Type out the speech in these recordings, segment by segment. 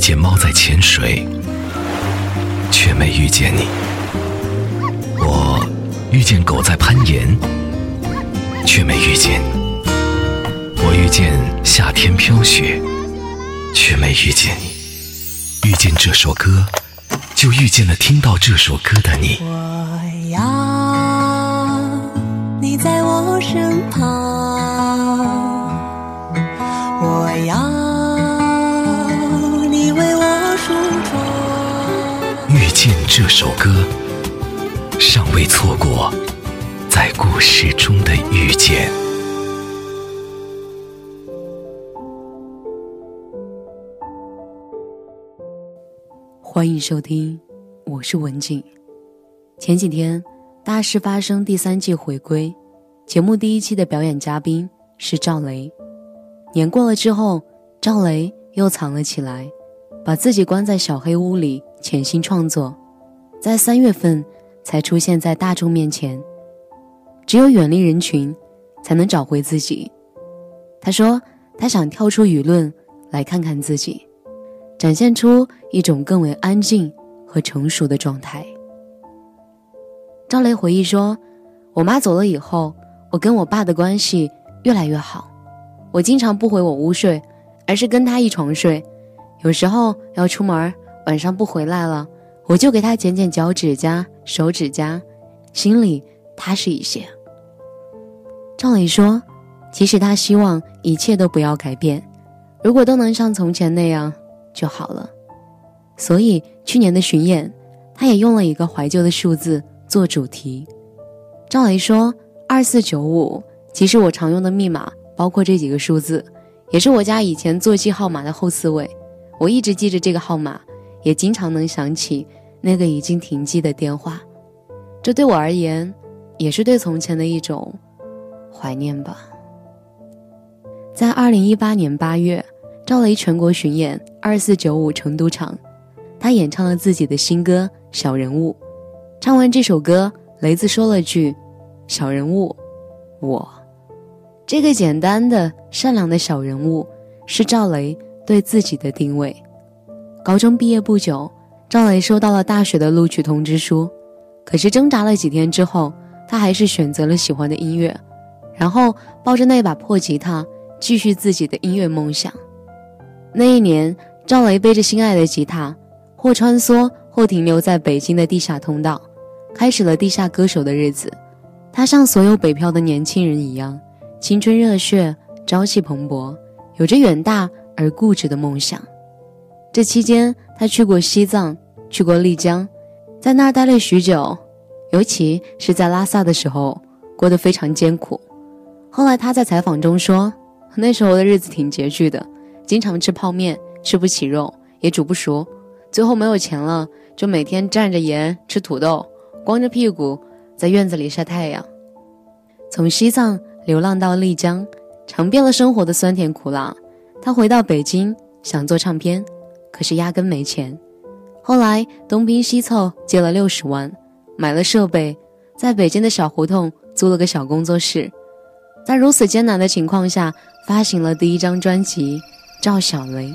见猫在潜水，却没遇见你；我遇见狗在攀岩，却没遇见你；我遇见夏天飘雪，却没遇见你。遇见这首歌，就遇见了听到这首歌的你。我要你在我身旁，这首歌，尚未错过在故事中的遇见。欢迎收听，我是文静。前几天，《大事发生》第三季回归，节目第一期的表演嘉宾是赵雷。年过了之后，赵雷又藏了起来，把自己关在小黑屋里潜心创作，在三月份才出现在大众面前。只有远离人群，才能找回自己。他说，他想跳出舆论，来看看自己。展现出一种更为安静和成熟的状态。赵雷回忆说：“我妈走了以后，我跟我爸的关系越来越好。我经常不回我屋睡，而是跟他一床睡。有时候要出门，晚上不回来了，我就给他剪剪脚趾甲、手指甲，心里踏实一些。”赵雷说：“其实他希望一切都不要改变，如果都能像从前那样。”就好了，所以去年的巡演，他也用了一个怀旧的数字做主题。赵雷说：“二四九五，其实我常用的密码包括这几个数字，也是我家以前座机号码的后四位。我一直记着这个号码，也经常能想起那个已经停机的电话。这对我而言，也是对从前的一种怀念吧。”在二零一八年八月。赵雷全国巡演二四九五成都场，他演唱了自己的新歌《小人物》。唱完这首歌，雷子说了句：“小人物，我。”这个简单的、善良的小人物，是赵雷对自己的定位。高中毕业不久，赵雷收到了大学的录取通知书，可是挣扎了几天之后，他还是选择了喜欢的音乐，然后抱着那把破吉他，继续自己的音乐梦想。那一年，赵雷背着心爱的吉他，或穿梭，或停留在北京的地下通道，开始了地下歌手的日子。他像所有北漂的年轻人一样，青春热血，朝气蓬勃，有着远大而固执的梦想。这期间，他去过西藏，去过丽江，在那儿待了许久，尤其是在拉萨的时候，过得非常艰苦。后来他在采访中说：“那时候的日子挺拮据的。”经常吃泡面，吃不起肉，也煮不熟，最后没有钱了，就每天蘸着盐吃土豆，光着屁股在院子里晒太阳。从西藏流浪到丽江，尝遍了生活的酸甜苦辣。他回到北京想做唱片，可是压根没钱。后来东拼西凑借了六十万，买了设备，在北京的小胡同租了个小工作室。在如此艰难的情况下，发行了第一张专辑。赵小雷。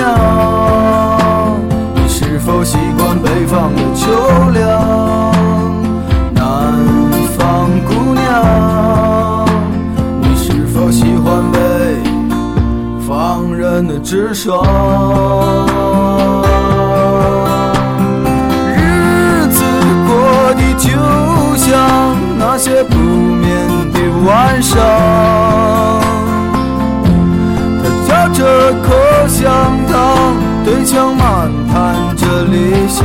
娘，你是否习惯北方的秋凉？南方姑娘。你是否喜欢北方人的直爽，日子过得就像那些不眠的晚上。这口香糖，对墙漫谈着理想。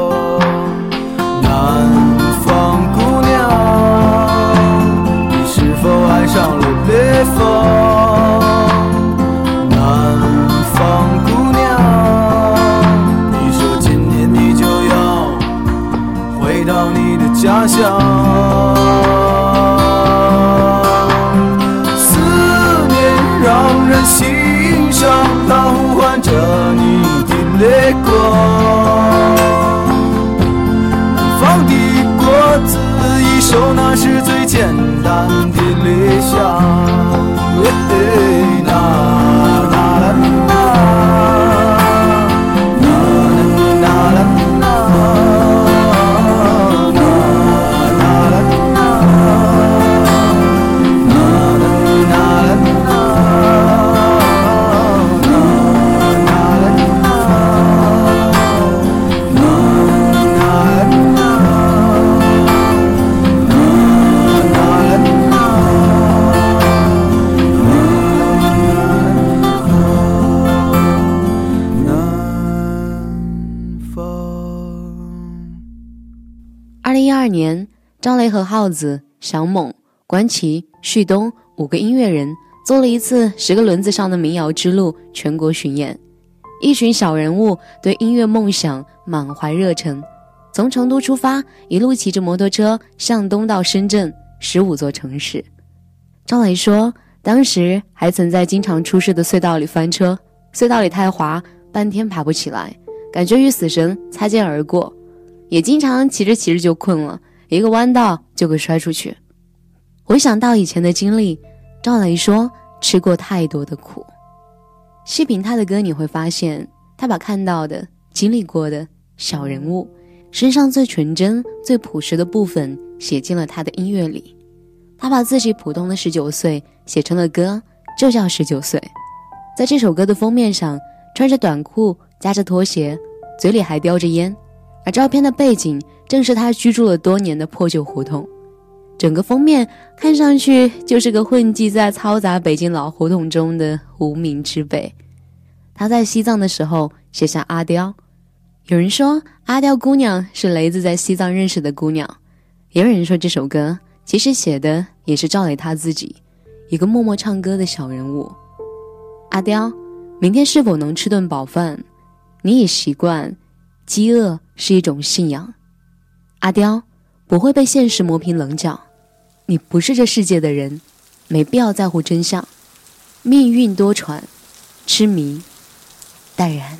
爱上了北方？南方姑娘，你说今年你就要回到你的家乡，思念让人心伤，它呼唤着你的。泪光，南方的果子一熟，那是最简单的想耗子、小猛、关奇、旭东五个音乐人做了一次十个轮子上的民谣之路全国巡演。一群小人物对音乐梦想满怀热忱，从成都出发，一路骑着摩托车向东到深圳十五座城市。张磊说，当时还曾在经常出事的隧道里翻车，隧道里太滑，半天爬不起来，感觉与死神擦肩而过。也经常骑着骑着就困了，一个弯道就给摔出去。回想到以前的经历，赵雷说吃过太多的苦。细品他的歌，你会发现他把看到的、经历过的小人物身上最纯真、最朴实的部分写进了他的音乐里。他把自己普通的十九岁写成了歌，就叫十九岁。在这首歌的封面上，穿着短裤，夹着拖鞋。嘴里还叼着烟，而照片的背景正是他居住了多年的破旧胡同。整个封面看上去就是个混迹在嘈杂北京老胡同中的无名之辈。他在西藏的时候写下阿刁，有人说阿刁姑娘是雷子在西藏认识的姑娘，也有人说这首歌其实写的也是赵雷他自己，一个默默唱歌的小人物。阿刁，明天是否能吃顿饱饭？你已习惯，饥饿是一种信仰。阿刁，不会被现实磨平棱角。你不是这世界的人，没必要在乎真相。命运多舛，痴迷淡然。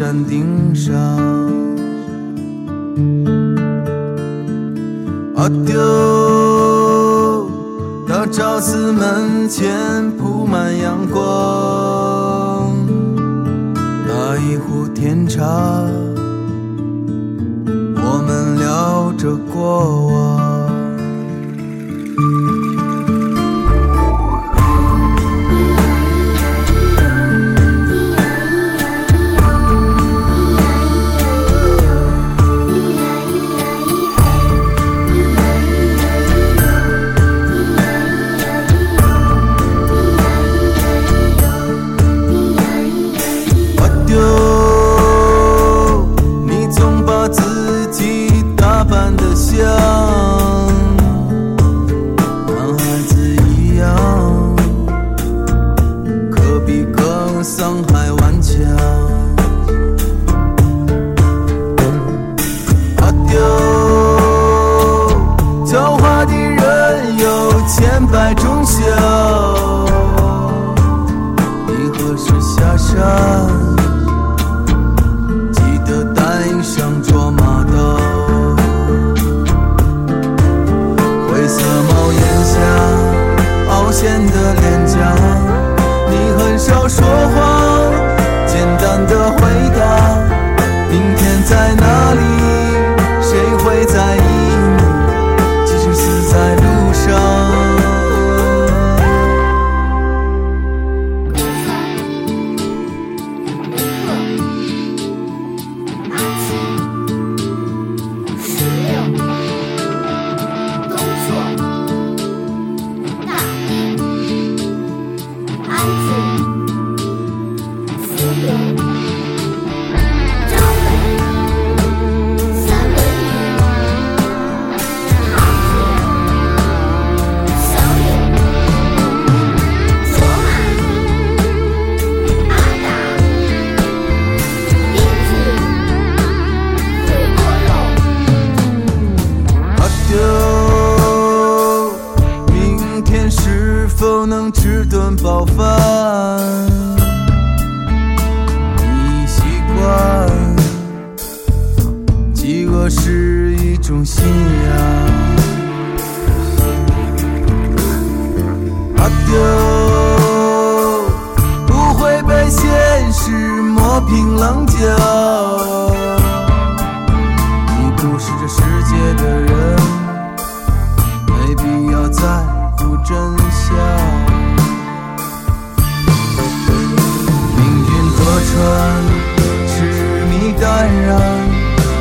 山顶上，阿丢，大昭寺门前铺满阳光，打一壶甜茶，我们聊着过。需要在乎真相命运多舛痴迷淡然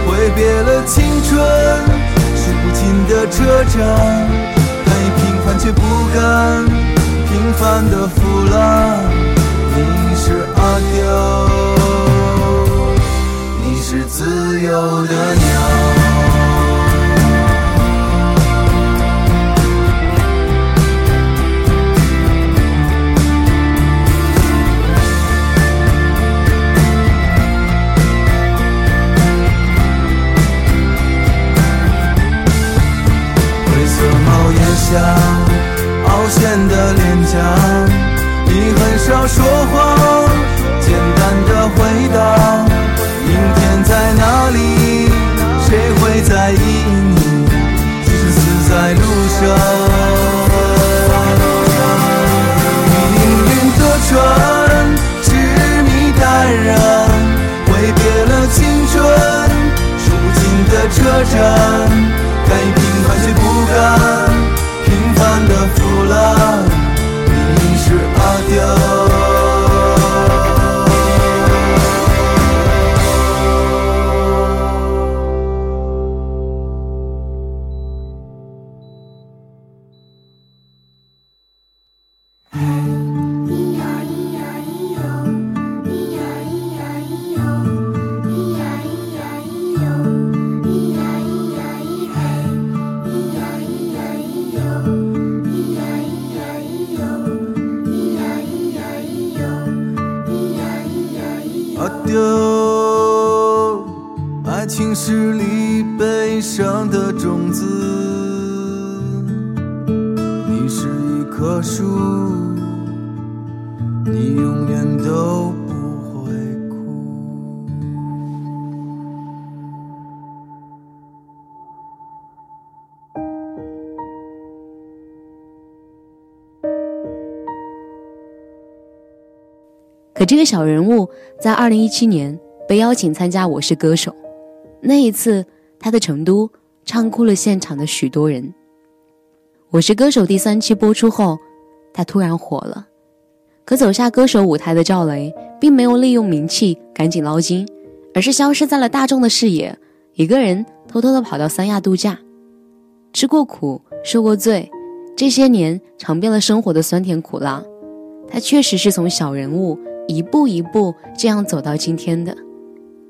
挥别了青春数不尽的车站甘平凡却不甘平凡的腐烂你是阿刁你是自由的鸟凹陷的脸颊，你很少说话，这个小人物在二零一七年被邀请参加《我是歌手》，那一次他的成都唱哭了现场的许多人。《我是歌手》第三期播出后，他突然火了。可走下歌手舞台的赵雷，并没有利用名气赶紧捞金，而是消失在了大众的视野，一个人偷偷的跑到三亚度假。吃过苦，受过罪，这些年尝遍了生活的酸甜苦辣，他确实是从小人物一步一步这样走到今天的。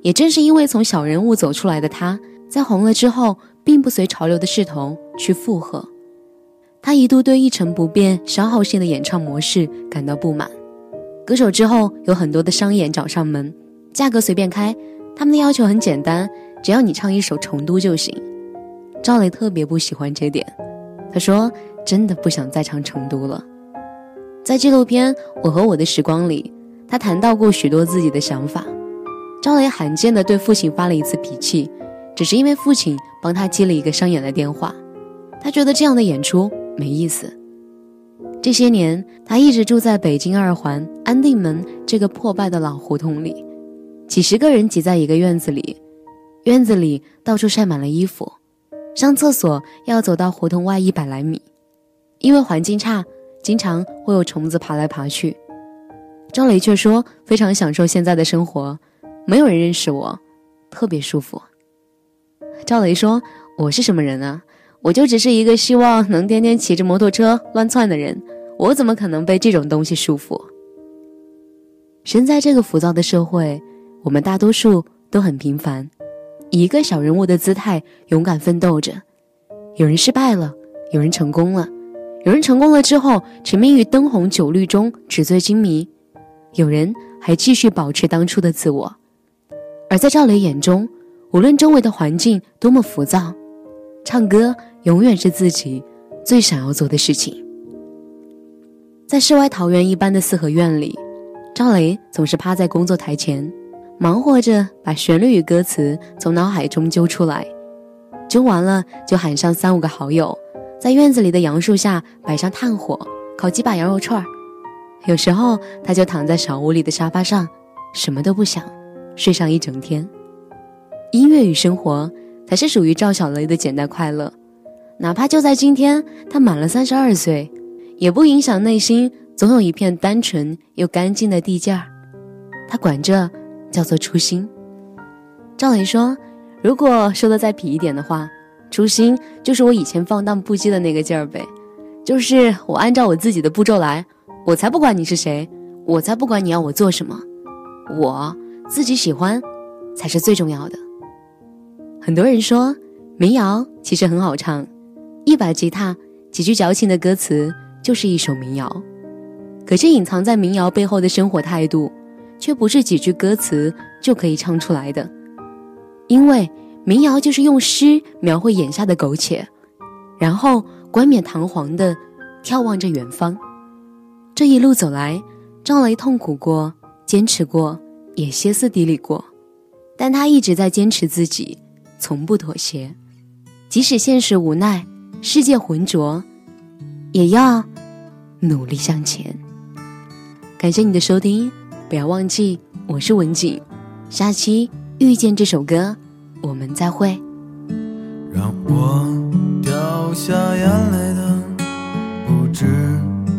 也正是因为从小人物走出来的他，在红了之后，并不随潮流的势头去附和。他一度对一成不变、消耗性的演唱模式感到不满。歌手之后有很多的商演找上门，价格随便开，他们的要求很简单，只要你唱一首《成都》就行。赵雷特别不喜欢这点，他说：“真的不想再唱《成都》了。”在纪录片《我和我的时光》里，他谈到过许多自己的想法。赵雷罕见地对父亲发了一次脾气，只是因为父亲帮他接了一个商演的电话，他觉得这样的演出没意思。这些年，他一直住在北京二环安定门这个破败的老胡同里，几十个人挤在一个院子里，院子里到处晒满了衣服，上厕所要走到胡同外一百来米，因为环境差，经常会有虫子爬来爬去。赵雷却说非常享受现在的生活，没有人认识我，特别舒服。赵雷说：“我是什么人啊？我就只是一个希望能天天骑着摩托车乱窜的人，我怎么可能被这种东西束缚？”身在这个浮躁的社会，我们大多数都很平凡，以一个小人物的姿态勇敢奋斗着。有人失败了，有人成功了，有人成功了之后沉迷于灯红酒绿中纸醉金迷，有人还继续保持当初的自我。而在赵雷眼中，无论周围的环境多么浮躁，唱歌永远是自己最想要做的事情。在世外桃源一般的四合院里，赵雷总是趴在工作台前，忙活着把旋律与歌词从脑海中揪出来，揪完了就喊上三五个好友，在院子里的杨树下摆上炭火，烤几把羊肉串儿。有时候他就躺在小屋里的沙发上，什么都不想，睡上一整天。音乐与生活才是属于赵小雷的简单快乐，哪怕就在今天，他满了三十二岁，也不影响内心总有一片单纯又干净的地界儿。他管这叫做初心。赵雷说：“如果说的再痞一点的话，初心就是我以前放荡不羁的那个劲儿呗，就是我按照我自己的步骤来，我才不管你是谁，我才不管你要我做什么，我自己喜欢才是最重要的。”很多人说民谣其实很好唱，一把吉他，几句矫情的歌词就是一首民谣。可是隐藏在民谣背后的生活态度，却不是几句歌词就可以唱出来的。因为民谣就是用诗描绘眼下的苟且，然后冠冕堂皇的眺望着远方。这一路走来，赵雷痛苦过，坚持过，也歇斯底里过，但他一直在坚持自己，从不妥协。即使现实无奈，世界浑浊，也要努力向前。感谢你的收听，不要忘记我是文景，下期遇见这首歌，我们再会。让我掉下眼泪的不止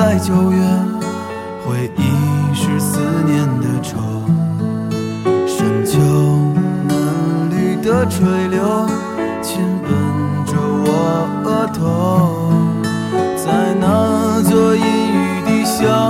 在九月，回忆是思念的愁，深秋嫩绿的垂柳，亲吻着我额头，在那座阴雨的小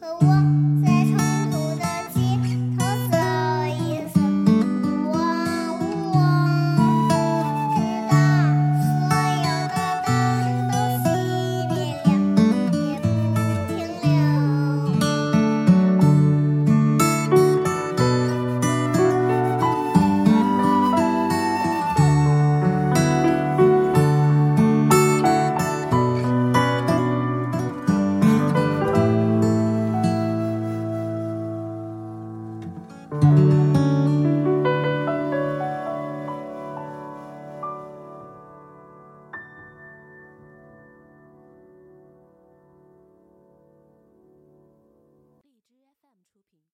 和我